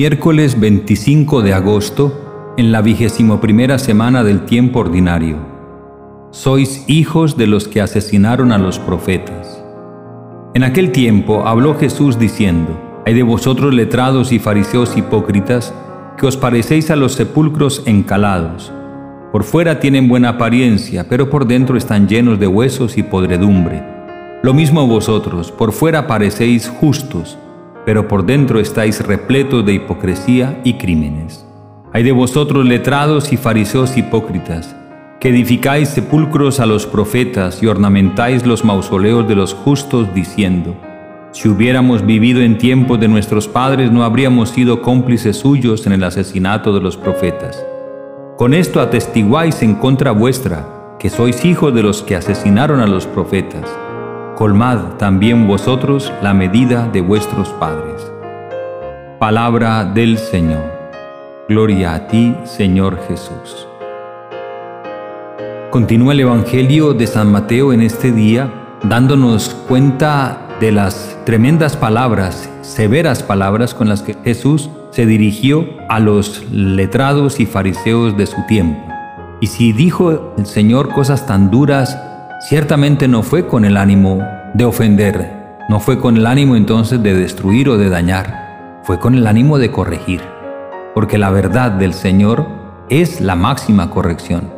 Miércoles 25 de agosto, en la vigésimo primera semana del tiempo ordinario. Sois hijos de los que asesinaron a los profetas. En aquel tiempo habló Jesús diciendo, Hay de vosotros letrados y fariseos hipócritas, que os parecéis a los sepulcros encalados. Por fuera tienen buena apariencia, pero por dentro están llenos de huesos y podredumbre. Lo mismo vosotros, por fuera parecéis justos, pero por dentro estáis repletos de hipocresía y crímenes. Hay de vosotros letrados y fariseos hipócritas, que edificáis sepulcros a los profetas y ornamentáis los mausoleos de los justos, diciendo, si hubiéramos vivido en tiempos de nuestros padres no habríamos sido cómplices suyos en el asesinato de los profetas. Con esto atestiguáis en contra vuestra, que sois hijos de los que asesinaron a los profetas. Colmad también vosotros la medida de vuestros padres. Palabra del Señor. Gloria a ti, Señor Jesús. Continúa el Evangelio de San Mateo en este día dándonos cuenta de las tremendas palabras, severas palabras con las que Jesús se dirigió a los letrados y fariseos de su tiempo. Y si dijo el Señor cosas tan duras, ciertamente no fue con el ánimo de ofender, no fue con el ánimo entonces de destruir o de dañar, fue con el ánimo de corregir, porque la verdad del Señor es la máxima corrección.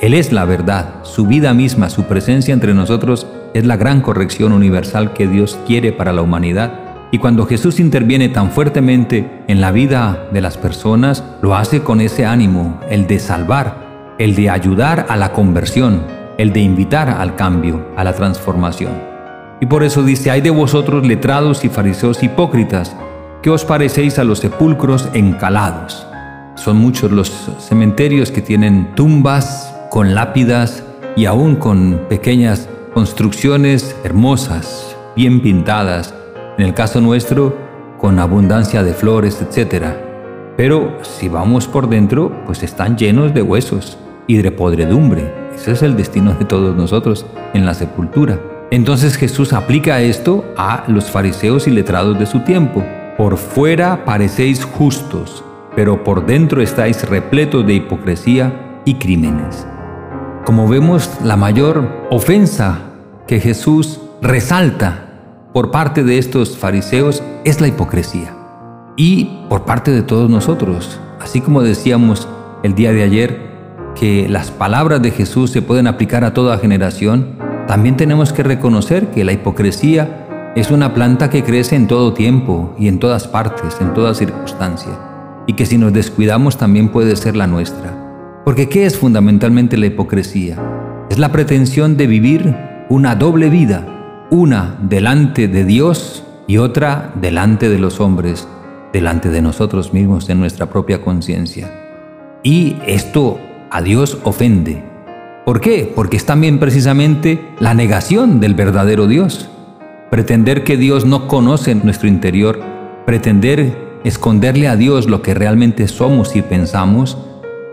Él es la verdad, su vida misma, su presencia entre nosotros es la gran corrección universal que Dios quiere para la humanidad. Y cuando Jesús interviene tan fuertemente en la vida de las personas, lo hace con ese ánimo, el de salvar, el de ayudar a la conversión, el de invitar al cambio, a la transformación. Y por eso dice, hay de vosotros letrados y fariseos hipócritas, que os parecéis a los sepulcros encalados. Son muchos los cementerios que tienen tumbas con lápidas y aún con pequeñas construcciones hermosas, bien pintadas, en el caso nuestro con abundancia de flores, etc. Pero si vamos por dentro, pues están llenos de huesos y de podredumbre. Ese es el destino de todos nosotros en la sepultura. Entonces Jesús aplica esto a los fariseos y letrados de su tiempo. Por fuera parecéis justos, pero por dentro estáis repletos de hipocresía y crímenes. Como vemos, la mayor ofensa que Jesús resalta por parte de estos fariseos es la hipocresía. Y por parte de todos nosotros, así como decíamos el día de ayer, que las palabras de Jesús se pueden aplicar a toda generación, también tenemos que reconocer que la hipocresía es una planta que crece en todo tiempo y en todas partes, en toda circunstancia, y que si nos descuidamos también puede ser la nuestra. Porque ¿qué es fundamentalmente la hipocresía? Es la pretensión de vivir una doble vida, una delante de Dios y otra delante de los hombres, delante de nosotros mismos en nuestra propia conciencia. Y esto a Dios ofende. ¿Por qué? Porque es también precisamente la negación del verdadero Dios. Pretender que Dios no conoce nuestro interior, pretender esconderle a Dios lo que realmente somos y pensamos,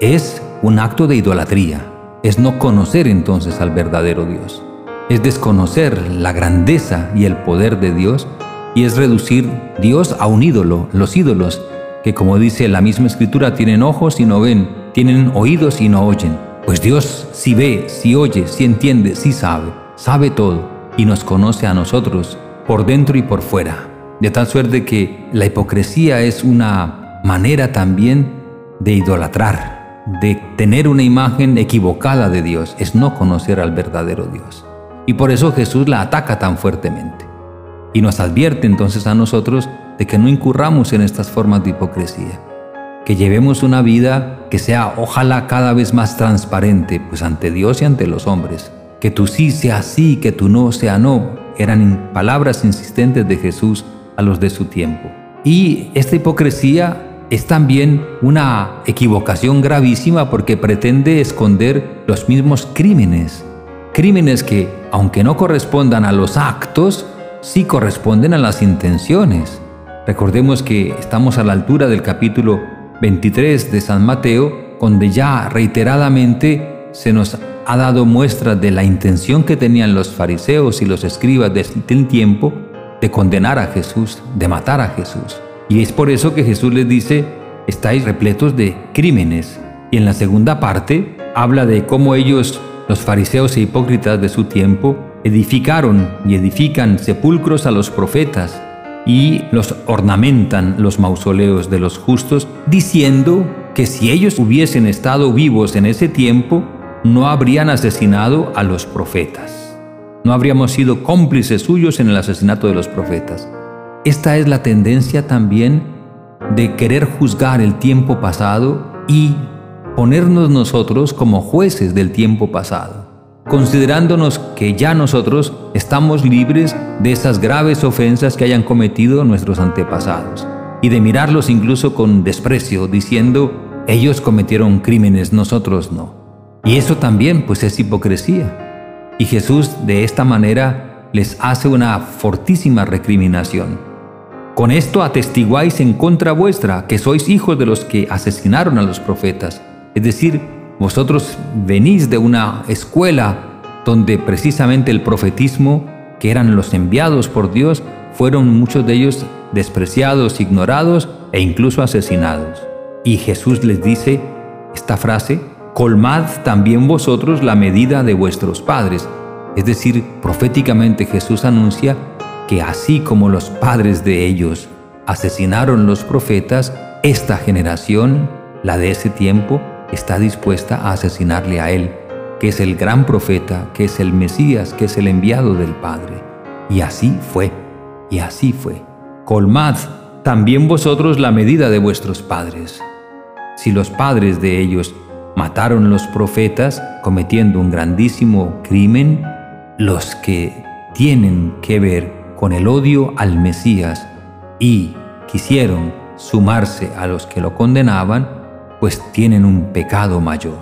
es un acto de idolatría. Es no conocer entonces al verdadero Dios. Es desconocer la grandeza y el poder de Dios y es reducir Dios a un ídolo, los ídolos, que como dice la misma escritura, tienen ojos y no ven, tienen oídos y no oyen. Pues Dios sí ve, sí oye, sí entiende, sí sabe, sabe todo y nos conoce a nosotros por dentro y por fuera. De tal suerte que la hipocresía es una manera también de idolatrar, de tener una imagen equivocada de Dios, es no conocer al verdadero Dios. Y por eso Jesús la ataca tan fuertemente. Y nos advierte entonces a nosotros de que no incurramos en estas formas de hipocresía, que llevemos una vida que sea ojalá cada vez más transparente, pues ante Dios y ante los hombres. Que tu sí sea sí, que tu no sea no, eran palabras insistentes de Jesús a los de su tiempo. Y esta hipocresía es también una equivocación gravísima porque pretende esconder los mismos crímenes. Crímenes que, aunque no correspondan a los actos, sí corresponden a las intenciones. Recordemos que estamos a la altura del capítulo 23 de San Mateo, donde ya reiteradamente se nos ha dado muestra de la intención que tenían los fariseos y los escribas del tiempo de condenar a Jesús, de matar a Jesús. Y es por eso que Jesús les dice, estáis repletos de crímenes. Y en la segunda parte habla de cómo ellos, los fariseos e hipócritas de su tiempo, edificaron y edifican sepulcros a los profetas y los ornamentan los mausoleos de los justos, diciendo que si ellos hubiesen estado vivos en ese tiempo, no habrían asesinado a los profetas. No habríamos sido cómplices suyos en el asesinato de los profetas. Esta es la tendencia también de querer juzgar el tiempo pasado y ponernos nosotros como jueces del tiempo pasado, considerándonos que ya nosotros estamos libres de esas graves ofensas que hayan cometido nuestros antepasados y de mirarlos incluso con desprecio, diciendo, ellos cometieron crímenes, nosotros no. Y eso también pues es hipocresía. Y Jesús de esta manera les hace una fortísima recriminación. Con esto atestiguáis en contra vuestra que sois hijos de los que asesinaron a los profetas. Es decir, vosotros venís de una escuela donde precisamente el profetismo, que eran los enviados por Dios, fueron muchos de ellos despreciados, ignorados e incluso asesinados. Y Jesús les dice esta frase, colmad también vosotros la medida de vuestros padres. Es decir, proféticamente Jesús anuncia que así como los padres de ellos asesinaron los profetas, esta generación, la de ese tiempo, está dispuesta a asesinarle a él, que es el gran profeta, que es el Mesías, que es el enviado del Padre. Y así fue, y así fue. Colmad también vosotros la medida de vuestros padres. Si los padres de ellos mataron los profetas cometiendo un grandísimo crimen, los que tienen que ver con el odio al Mesías y quisieron sumarse a los que lo condenaban, pues tienen un pecado mayor.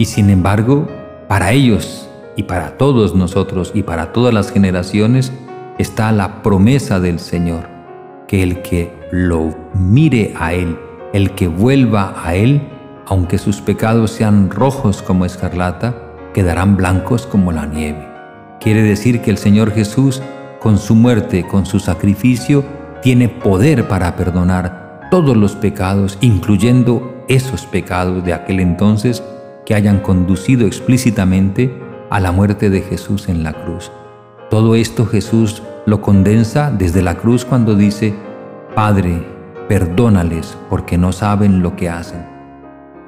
Y sin embargo, para ellos y para todos nosotros y para todas las generaciones está la promesa del Señor, que el que lo mire a Él, el que vuelva a Él, aunque sus pecados sean rojos como escarlata, quedarán blancos como la nieve. Quiere decir que el Señor Jesús, con su muerte, con su sacrificio, tiene poder para perdonar todos los pecados, incluyendo esos pecados de aquel entonces que hayan conducido explícitamente a la muerte de Jesús en la cruz. Todo esto Jesús lo condensa desde la cruz cuando dice, Padre, perdónales porque no saben lo que hacen.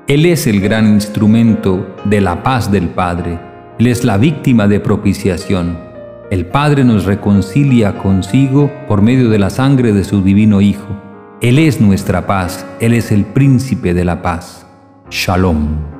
Él es el gran instrumento de la paz del Padre. Él es la víctima de propiciación. El Padre nos reconcilia consigo por medio de la sangre de su divino Hijo. Él es nuestra paz. Él es el príncipe de la paz. Shalom.